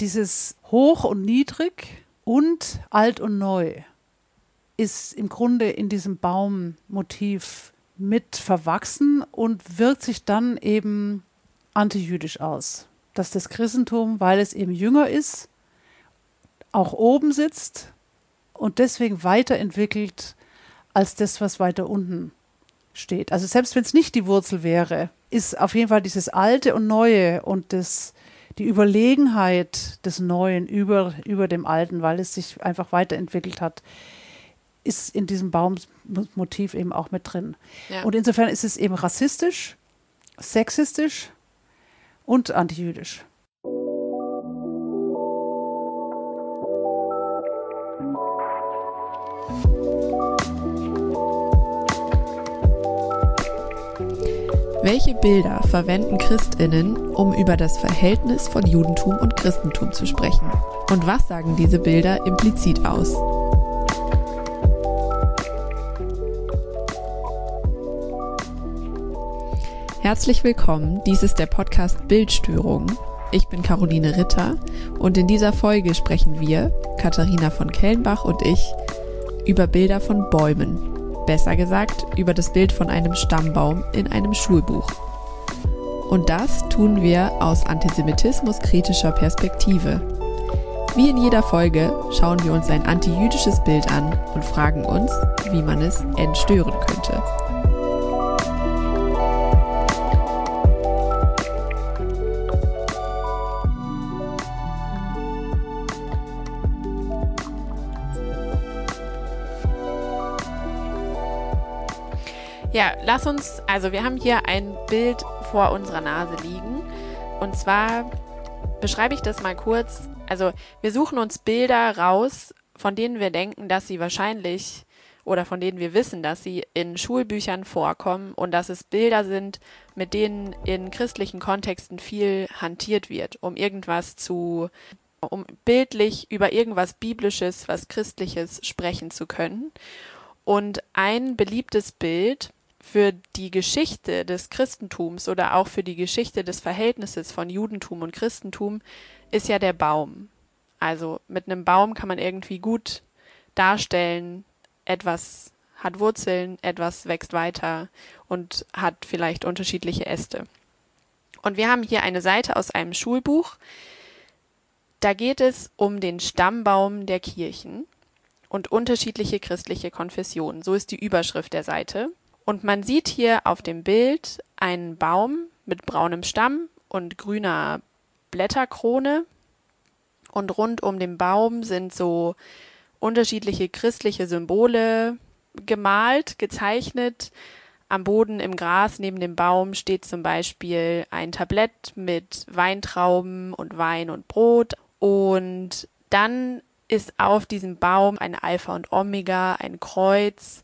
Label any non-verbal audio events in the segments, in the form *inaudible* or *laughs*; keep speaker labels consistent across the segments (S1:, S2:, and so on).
S1: dieses Hoch und Niedrig und Alt und Neu ist im Grunde in diesem Baummotiv mit verwachsen und wirkt sich dann eben antijüdisch aus. Dass das Christentum, weil es eben jünger ist, auch oben sitzt und deswegen weiterentwickelt als das, was weiter unten steht. Also selbst wenn es nicht die Wurzel wäre, ist auf jeden Fall dieses Alte und Neue und das, die Überlegenheit des Neuen über, über dem Alten, weil es sich einfach weiterentwickelt hat, ist in diesem Baummotiv eben auch mit drin. Ja. Und insofern ist es eben rassistisch, sexistisch und antijüdisch.
S2: Welche Bilder verwenden Christinnen, um über das Verhältnis von Judentum und Christentum zu sprechen? Und was sagen diese Bilder implizit aus? Herzlich willkommen, dies ist der Podcast Bildstörung. Ich bin Caroline Ritter und in dieser Folge sprechen wir, Katharina von Kellenbach und ich, über Bilder von Bäumen, besser gesagt über das Bild von einem Stammbaum in einem Schulbuch. Und das tun wir aus antisemitismuskritischer Perspektive. Wie in jeder Folge schauen wir uns ein antijüdisches Bild an und fragen uns, wie man es entstören könnte. Ja, lass uns, also wir haben hier ein Bild vor unserer Nase liegen. Und zwar beschreibe ich das mal kurz. Also wir suchen uns Bilder raus, von denen wir denken, dass sie wahrscheinlich oder von denen wir wissen, dass sie in Schulbüchern vorkommen und dass es Bilder sind, mit denen in christlichen Kontexten viel hantiert wird, um irgendwas zu, um bildlich über irgendwas Biblisches, was Christliches sprechen zu können. Und ein beliebtes Bild für die Geschichte des Christentums oder auch für die Geschichte des Verhältnisses von Judentum und Christentum ist ja der Baum. Also mit einem Baum kann man irgendwie gut darstellen, etwas hat Wurzeln, etwas wächst weiter und hat vielleicht unterschiedliche Äste. Und wir haben hier eine Seite aus einem Schulbuch. Da geht es um den Stammbaum der Kirchen und unterschiedliche christliche Konfessionen. So ist die Überschrift der Seite. Und man sieht hier auf dem Bild einen Baum mit braunem Stamm und grüner Blätterkrone. Und rund um den Baum sind so unterschiedliche christliche Symbole gemalt, gezeichnet. Am Boden im Gras neben dem Baum steht zum Beispiel ein Tablett mit Weintrauben und Wein und Brot. Und dann ist auf diesem Baum ein Alpha und Omega, ein Kreuz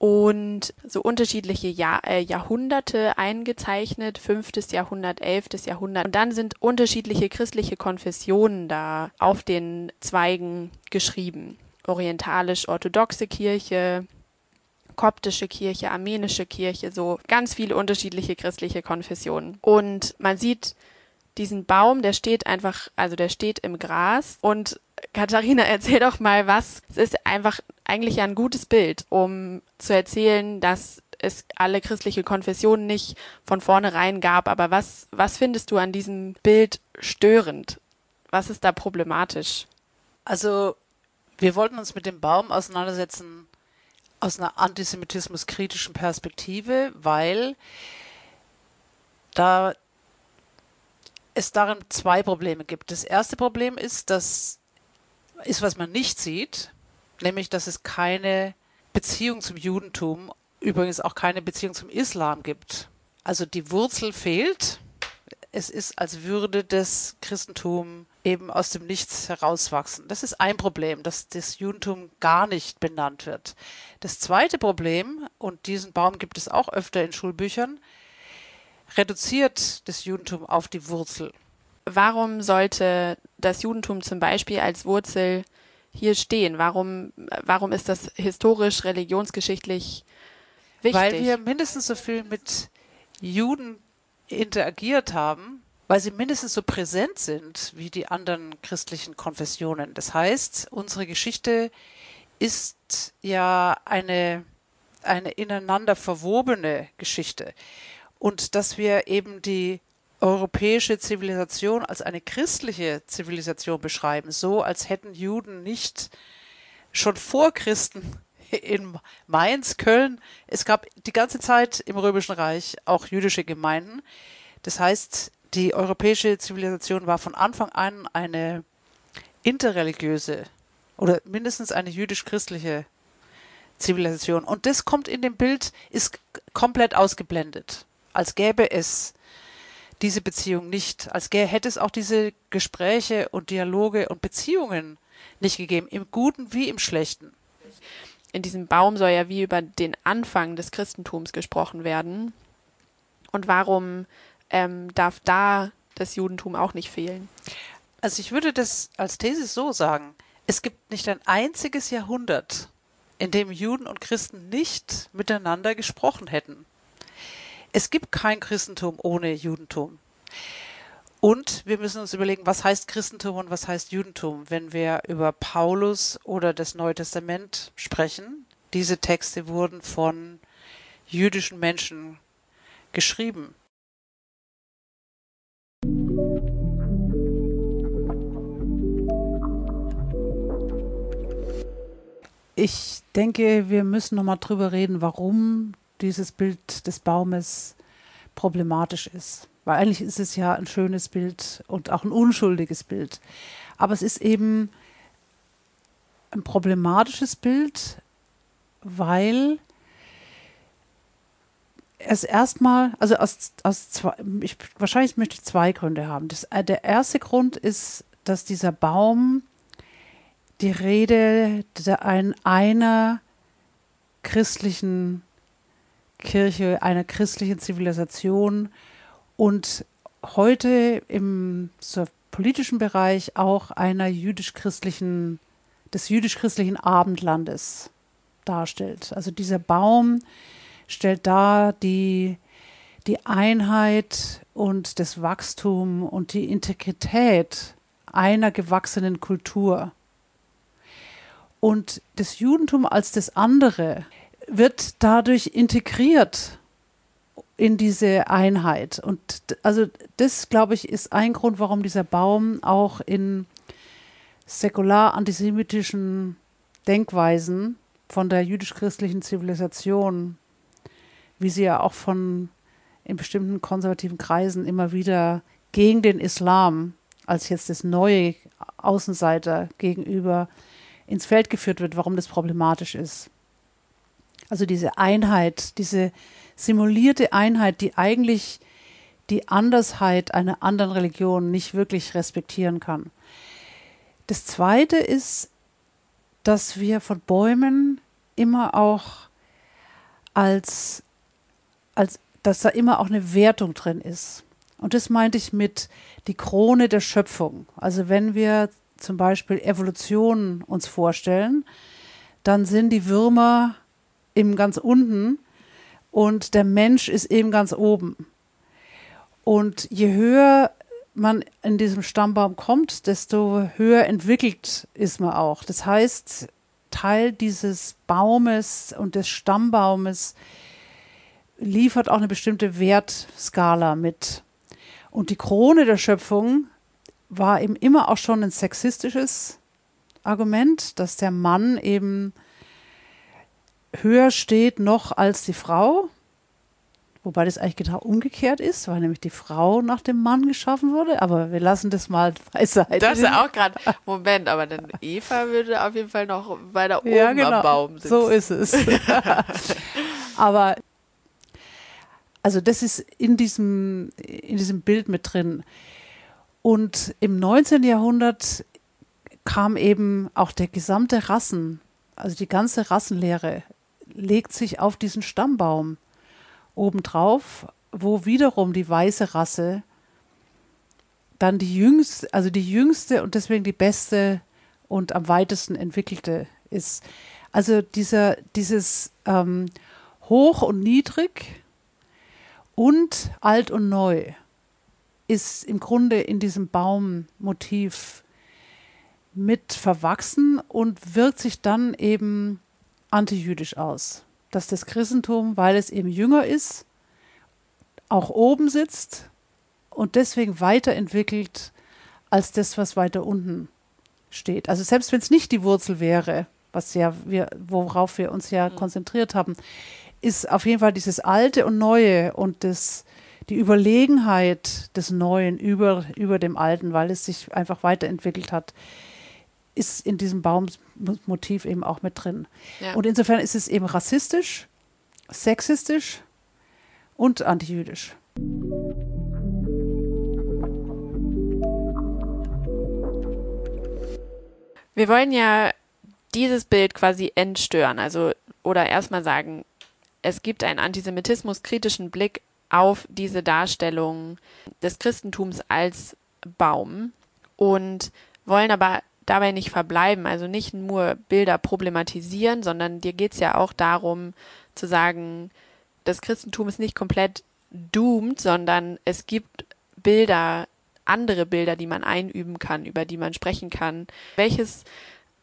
S2: und so unterschiedliche Jahr, äh, Jahrhunderte eingezeichnet, fünftes Jahrhundert, elftes Jahrhundert. Und dann sind unterschiedliche christliche Konfessionen da auf den Zweigen geschrieben. Orientalisch-orthodoxe Kirche, koptische Kirche, armenische Kirche, so ganz viele unterschiedliche christliche Konfessionen. Und man sieht diesen Baum, der steht einfach, also der steht im Gras und Katharina, erzähl doch mal was. Es ist einfach eigentlich ein gutes Bild, um zu erzählen, dass es alle christliche Konfessionen nicht von vornherein gab. Aber was, was findest du an diesem Bild störend? Was ist da problematisch?
S1: Also, wir wollten uns mit dem Baum auseinandersetzen aus einer antisemitismuskritischen Perspektive, weil da es darin zwei Probleme gibt. Das erste Problem ist, dass ist, was man nicht sieht, nämlich, dass es keine Beziehung zum Judentum, übrigens auch keine Beziehung zum Islam gibt. Also die Wurzel fehlt. Es ist, als würde das Christentum eben aus dem Nichts herauswachsen. Das ist ein Problem, dass das Judentum gar nicht benannt wird. Das zweite Problem, und diesen Baum gibt es auch öfter in Schulbüchern, reduziert das Judentum auf die Wurzel
S2: warum sollte das Judentum zum Beispiel als Wurzel hier stehen? Warum, warum ist das historisch, religionsgeschichtlich wichtig?
S1: Weil wir mindestens so viel mit Juden interagiert haben, weil sie mindestens so präsent sind wie die anderen christlichen Konfessionen. Das heißt, unsere Geschichte ist ja eine, eine ineinander verwobene Geschichte. Und dass wir eben die europäische Zivilisation als eine christliche Zivilisation beschreiben, so als hätten Juden nicht schon vor Christen in Mainz, Köln, es gab die ganze Zeit im Römischen Reich auch jüdische Gemeinden. Das heißt, die europäische Zivilisation war von Anfang an eine interreligiöse oder mindestens eine jüdisch-christliche Zivilisation. Und das kommt in dem Bild, ist komplett ausgeblendet, als gäbe es diese Beziehung nicht, als gäbe, hätte es auch diese Gespräche und Dialoge und Beziehungen nicht gegeben, im Guten wie im Schlechten.
S2: In diesem Baum soll ja wie über den Anfang des Christentums gesprochen werden. Und warum ähm, darf da das Judentum auch nicht fehlen?
S1: Also ich würde das als These so sagen. Es gibt nicht ein einziges Jahrhundert, in dem Juden und Christen nicht miteinander gesprochen hätten. Es gibt kein Christentum ohne Judentum. Und wir müssen uns überlegen, was heißt Christentum und was heißt Judentum, wenn wir über Paulus oder das Neue Testament sprechen. Diese Texte wurden von jüdischen Menschen geschrieben. Ich denke, wir müssen noch mal drüber reden, warum dieses Bild des Baumes problematisch ist. Weil eigentlich ist es ja ein schönes Bild und auch ein unschuldiges Bild. Aber es ist eben ein problematisches Bild, weil es erstmal, also aus, aus zwei, ich, wahrscheinlich möchte ich zwei Gründe haben. Das, äh, der erste Grund ist, dass dieser Baum die Rede der, ein, einer christlichen Kirche, einer christlichen Zivilisation und heute im so politischen Bereich auch einer jüdisch-christlichen, des jüdisch-christlichen Abendlandes darstellt. Also dieser Baum stellt dar die, die Einheit und das Wachstum und die Integrität einer gewachsenen Kultur. Und das Judentum als das andere wird dadurch integriert in diese Einheit. Und also das, glaube ich, ist ein Grund, warum dieser Baum auch in säkular antisemitischen Denkweisen von der jüdisch-christlichen Zivilisation, wie sie ja auch von in bestimmten konservativen Kreisen immer wieder gegen den Islam als jetzt das neue Außenseiter gegenüber ins Feld geführt wird, warum das problematisch ist. Also diese Einheit, diese simulierte Einheit, die eigentlich die Andersheit einer anderen Religion nicht wirklich respektieren kann. Das Zweite ist, dass wir von Bäumen immer auch als, als, dass da immer auch eine Wertung drin ist. Und das meinte ich mit die Krone der Schöpfung. Also wenn wir zum Beispiel Evolution uns vorstellen, dann sind die Würmer eben ganz unten und der Mensch ist eben ganz oben. Und je höher man in diesem Stammbaum kommt, desto höher entwickelt ist man auch. Das heißt, Teil dieses Baumes und des Stammbaumes liefert auch eine bestimmte Wertskala mit. Und die Krone der Schöpfung war eben immer auch schon ein sexistisches Argument, dass der Mann eben höher steht noch als die Frau. Wobei das eigentlich genau umgekehrt ist, weil nämlich die Frau nach dem Mann geschaffen wurde. Aber wir lassen das mal *laughs* beiseite.
S2: Das ist auch gerade, Moment, aber dann Eva würde auf jeden Fall noch weiter oben
S1: ja, genau.
S2: am Baum sitzen.
S1: So ist es. *laughs* aber also das ist in diesem, in diesem Bild mit drin. Und im 19. Jahrhundert kam eben auch der gesamte Rassen, also die ganze Rassenlehre legt sich auf diesen Stammbaum obendrauf, wo wiederum die weiße Rasse dann die jüngste, also die jüngste und deswegen die beste und am weitesten entwickelte ist. Also dieser, dieses ähm, Hoch und Niedrig und Alt und Neu ist im Grunde in diesem Baummotiv mit verwachsen und wirkt sich dann eben antijüdisch aus. Dass das Christentum, weil es eben jünger ist, auch oben sitzt und deswegen weiterentwickelt als das, was weiter unten steht. Also selbst wenn es nicht die Wurzel wäre, was ja wir, worauf wir uns ja mhm. konzentriert haben, ist auf jeden Fall dieses Alte und Neue und das, die Überlegenheit des Neuen über, über dem Alten, weil es sich einfach weiterentwickelt hat, ist in diesem Baummotiv eben auch mit drin. Ja. Und insofern ist es eben rassistisch, sexistisch und antijüdisch.
S2: Wir wollen ja dieses Bild quasi entstören, also oder erstmal sagen, es gibt einen antisemitismus-kritischen Blick auf diese Darstellung des Christentums als Baum und wollen aber dabei nicht verbleiben, also nicht nur Bilder problematisieren, sondern dir geht es ja auch darum zu sagen, das Christentum ist nicht komplett doomed, sondern es gibt Bilder, andere Bilder, die man einüben kann, über die man sprechen kann. Welches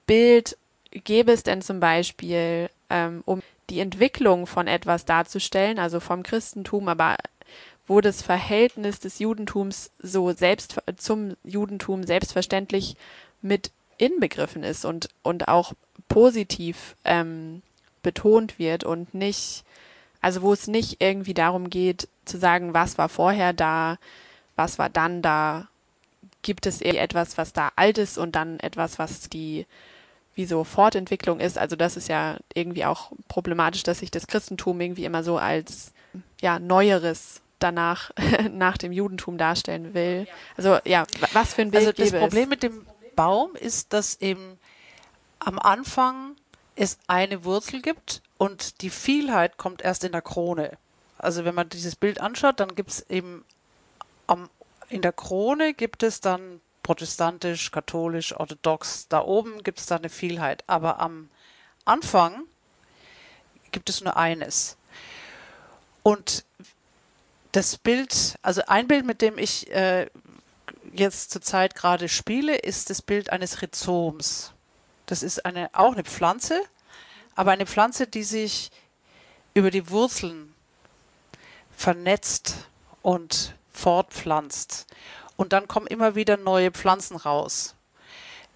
S2: Bild gäbe es denn zum Beispiel, ähm, um die Entwicklung von etwas darzustellen, also vom Christentum, aber wo das Verhältnis des Judentums so selbst zum Judentum selbstverständlich mit inbegriffen ist und, und auch positiv ähm, betont wird und nicht, also wo es nicht irgendwie darum geht zu sagen, was war vorher da, was war dann da, gibt es etwas, was da alt ist und dann etwas, was die wie so Fortentwicklung ist. Also das ist ja irgendwie auch problematisch, dass sich das Christentum irgendwie immer so als ja neueres danach *laughs* nach dem Judentum darstellen will. Also ja, was für ein Bild
S1: Also das Problem es? mit dem Baum ist, dass eben am Anfang es eine Wurzel gibt und die Vielheit kommt erst in der Krone. Also wenn man dieses Bild anschaut, dann gibt es eben am, in der Krone gibt es dann protestantisch, katholisch, orthodox. Da oben gibt es da eine Vielheit. Aber am Anfang gibt es nur eines. Und das Bild, also ein Bild, mit dem ich äh, jetzt zurzeit gerade spiele, ist das Bild eines Rhizoms. Das ist eine, auch eine Pflanze, aber eine Pflanze, die sich über die Wurzeln vernetzt und fortpflanzt. Und dann kommen immer wieder neue Pflanzen raus.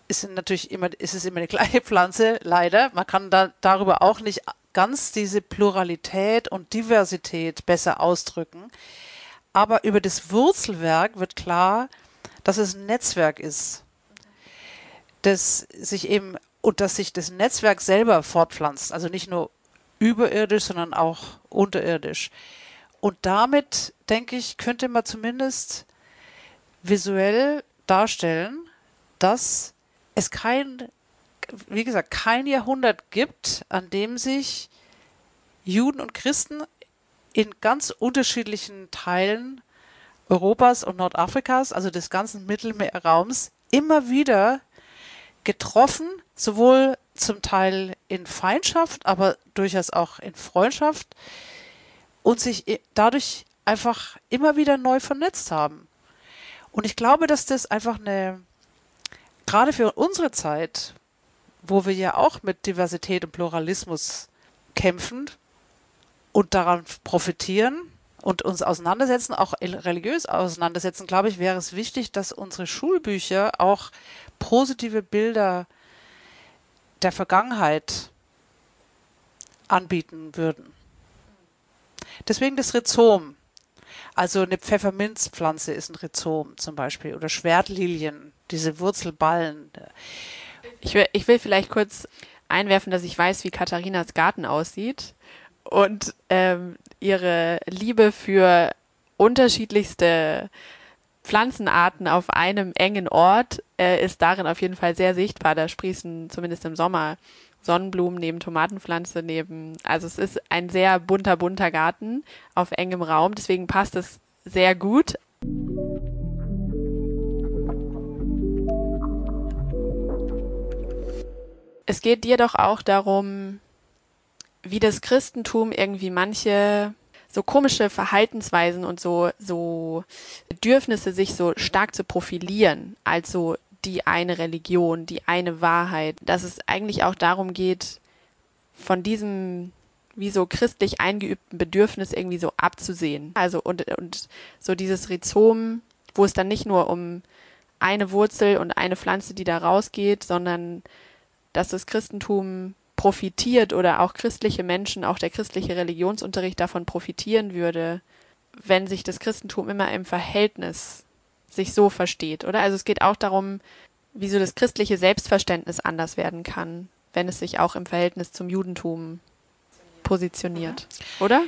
S1: Sind natürlich immer, ist es immer eine *laughs* gleiche Pflanze, leider. Man kann da, darüber auch nicht ganz diese Pluralität und Diversität besser ausdrücken. Aber über das Wurzelwerk wird klar, dass es ein Netzwerk ist, das sich eben und dass sich das Netzwerk selber fortpflanzt, also nicht nur überirdisch, sondern auch unterirdisch. Und damit, denke ich, könnte man zumindest visuell darstellen, dass es kein, wie gesagt, kein Jahrhundert gibt, an dem sich Juden und Christen in ganz unterschiedlichen Teilen Europas und Nordafrikas, also des ganzen Mittelmeerraums, immer wieder getroffen, sowohl zum Teil in Feindschaft, aber durchaus auch in Freundschaft und sich dadurch einfach immer wieder neu vernetzt haben. Und ich glaube, dass das einfach eine, gerade für unsere Zeit, wo wir ja auch mit Diversität und Pluralismus kämpfen und daran profitieren und uns auseinandersetzen, auch religiös auseinandersetzen, glaube ich, wäre es wichtig, dass unsere Schulbücher auch positive Bilder der Vergangenheit anbieten würden. Deswegen das Rhizom. Also eine Pfefferminzpflanze ist ein Rhizom zum Beispiel oder Schwertlilien, diese Wurzelballen.
S2: Ich will, ich will vielleicht kurz einwerfen, dass ich weiß, wie Katharinas Garten aussieht und ähm, ihre Liebe für unterschiedlichste Pflanzenarten auf einem engen Ort äh, ist darin auf jeden Fall sehr sichtbar. Da sprießen zumindest im Sommer Sonnenblumen neben Tomatenpflanze neben. Also es ist ein sehr bunter, bunter Garten auf engem Raum. Deswegen passt es sehr gut. Es geht dir doch auch darum, wie das Christentum irgendwie manche so komische Verhaltensweisen und so, so Bedürfnisse, sich so stark zu profilieren, als so die eine Religion, die eine Wahrheit, dass es eigentlich auch darum geht, von diesem wie so christlich eingeübten Bedürfnis irgendwie so abzusehen. Also und, und so dieses Rhizom, wo es dann nicht nur um eine Wurzel und eine Pflanze, die da rausgeht, sondern dass das Christentum profitiert oder auch christliche Menschen, auch der christliche Religionsunterricht davon profitieren würde, wenn sich das Christentum immer im Verhältnis sich so versteht, oder? Also es geht auch darum, wie so das christliche Selbstverständnis anders werden kann, wenn es sich auch im Verhältnis zum Judentum positioniert, mhm. oder?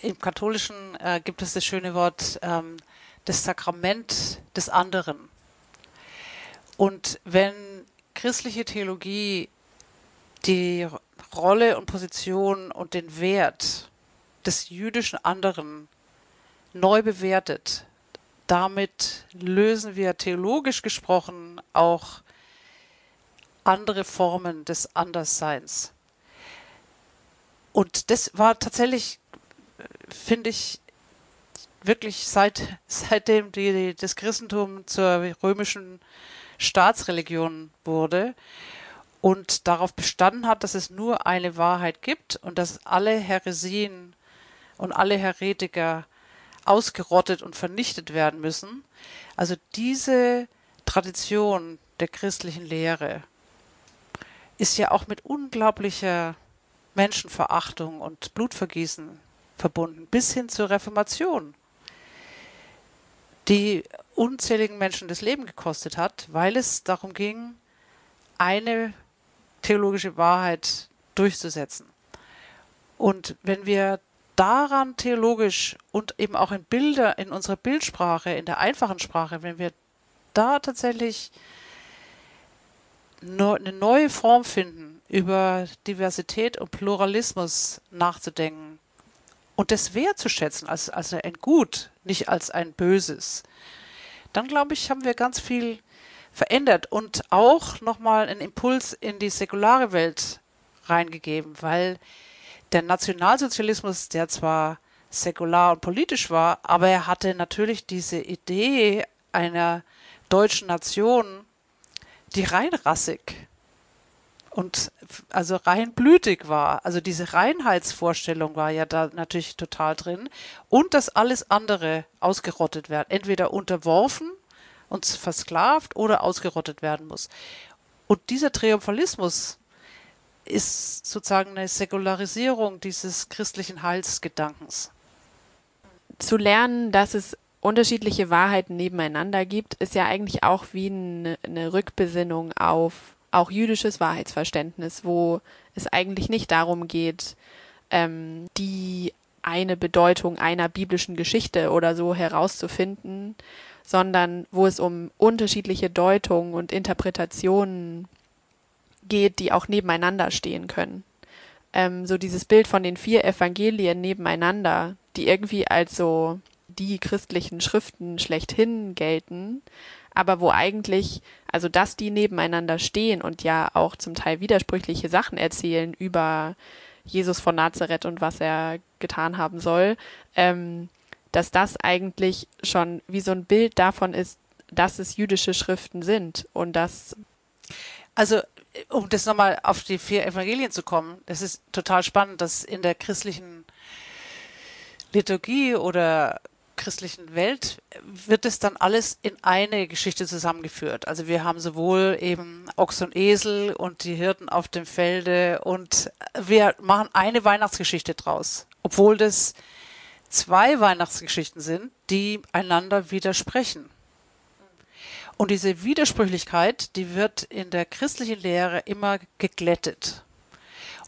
S1: Im Katholischen äh, gibt es das schöne Wort ähm, das Sakrament des anderen. Und wenn christliche Theologie die Rolle und Position und den Wert des jüdischen anderen neu bewertet. Damit lösen wir theologisch gesprochen auch andere Formen des Andersseins. Und das war tatsächlich, finde ich, wirklich seit, *laughs* seitdem die, das Christentum zur römischen Staatsreligion wurde, und darauf bestanden hat, dass es nur eine Wahrheit gibt und dass alle Heresien und alle Heretiker ausgerottet und vernichtet werden müssen. Also diese Tradition der christlichen Lehre ist ja auch mit unglaublicher Menschenverachtung und Blutvergießen verbunden, bis hin zur Reformation, die unzähligen Menschen das Leben gekostet hat, weil es darum ging, eine theologische Wahrheit durchzusetzen. Und wenn wir daran theologisch und eben auch in Bilder, in unserer Bildsprache, in der einfachen Sprache, wenn wir da tatsächlich eine neue Form finden, über Diversität und Pluralismus nachzudenken und das wertzuschätzen als, als ein Gut, nicht als ein Böses, dann glaube ich, haben wir ganz viel verändert und auch nochmal einen Impuls in die säkulare Welt reingegeben, weil der Nationalsozialismus, der zwar säkular und politisch war, aber er hatte natürlich diese Idee einer deutschen Nation, die rein rassig und also rein blütig war. Also diese Reinheitsvorstellung war ja da natürlich total drin und dass alles andere ausgerottet wird, entweder unterworfen und versklavt oder ausgerottet werden muss. Und dieser Triumphalismus ist sozusagen eine Säkularisierung dieses christlichen Heilsgedankens.
S2: Zu lernen, dass es unterschiedliche Wahrheiten nebeneinander gibt, ist ja eigentlich auch wie eine, eine Rückbesinnung auf auch jüdisches Wahrheitsverständnis, wo es eigentlich nicht darum geht, ähm, die eine Bedeutung einer biblischen Geschichte oder so herauszufinden, sondern wo es um unterschiedliche Deutungen und Interpretationen geht, die auch nebeneinander stehen können. Ähm, so dieses Bild von den vier Evangelien nebeneinander, die irgendwie als so die christlichen Schriften schlechthin gelten, aber wo eigentlich, also dass die nebeneinander stehen und ja auch zum Teil widersprüchliche Sachen erzählen über Jesus von Nazareth und was er getan haben soll, ähm, dass das eigentlich schon wie so ein Bild davon ist, dass es jüdische Schriften sind und dass.
S1: Also, um das nochmal auf die vier Evangelien zu kommen, das ist total spannend, dass in der christlichen Liturgie oder christlichen Welt wird es dann alles in eine Geschichte zusammengeführt. Also wir haben sowohl eben Ochs und Esel und die Hirten auf dem Felde und wir machen eine Weihnachtsgeschichte draus, obwohl das zwei Weihnachtsgeschichten sind, die einander widersprechen. Und diese Widersprüchlichkeit, die wird in der christlichen Lehre immer geglättet.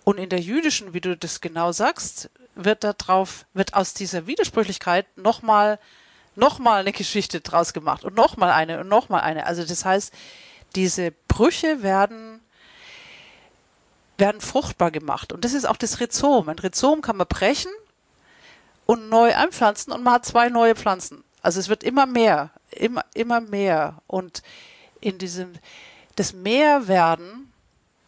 S1: Und in der jüdischen, wie du das genau sagst, wird darauf, wird aus dieser Widersprüchlichkeit nochmal noch mal eine Geschichte draus gemacht und nochmal eine und nochmal eine. Also das heißt, diese Brüche werden werden fruchtbar gemacht. Und das ist auch das Rhizom. Ein Rhizom kann man brechen und neu einpflanzen und man hat zwei neue Pflanzen. Also es wird immer mehr, immer, immer mehr. Und in diesem, das Mehrwerden,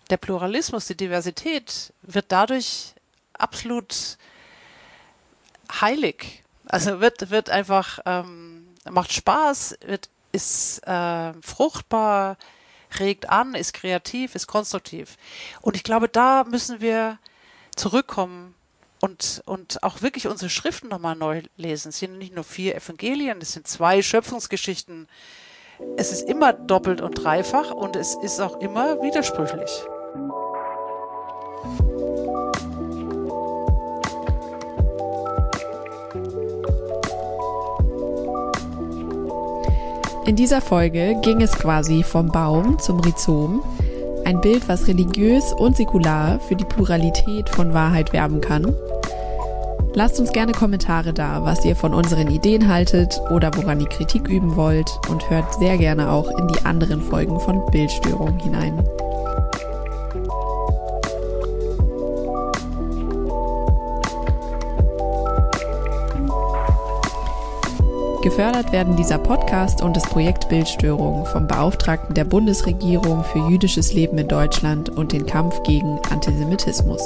S1: der Pluralismus, die Diversität wird dadurch absolut heilig. Also wird, wird einfach, ähm, macht Spaß, wird, ist äh, fruchtbar, regt an, ist kreativ, ist konstruktiv. Und ich glaube, da müssen wir zurückkommen und, und auch wirklich unsere Schriften nochmal neu lesen. Es sind nicht nur vier Evangelien, es sind zwei Schöpfungsgeschichten. Es ist immer doppelt und dreifach und es ist auch immer widersprüchlich.
S2: In dieser Folge ging es quasi vom Baum zum Rhizom, ein Bild, was religiös und säkular für die Pluralität von Wahrheit werben kann. Lasst uns gerne Kommentare da, was ihr von unseren Ideen haltet oder woran ihr Kritik üben wollt und hört sehr gerne auch in die anderen Folgen von Bildstörung hinein. Gefördert werden dieser Podcast und das Projekt Bildstörung vom Beauftragten der Bundesregierung für jüdisches Leben in Deutschland und den Kampf gegen Antisemitismus.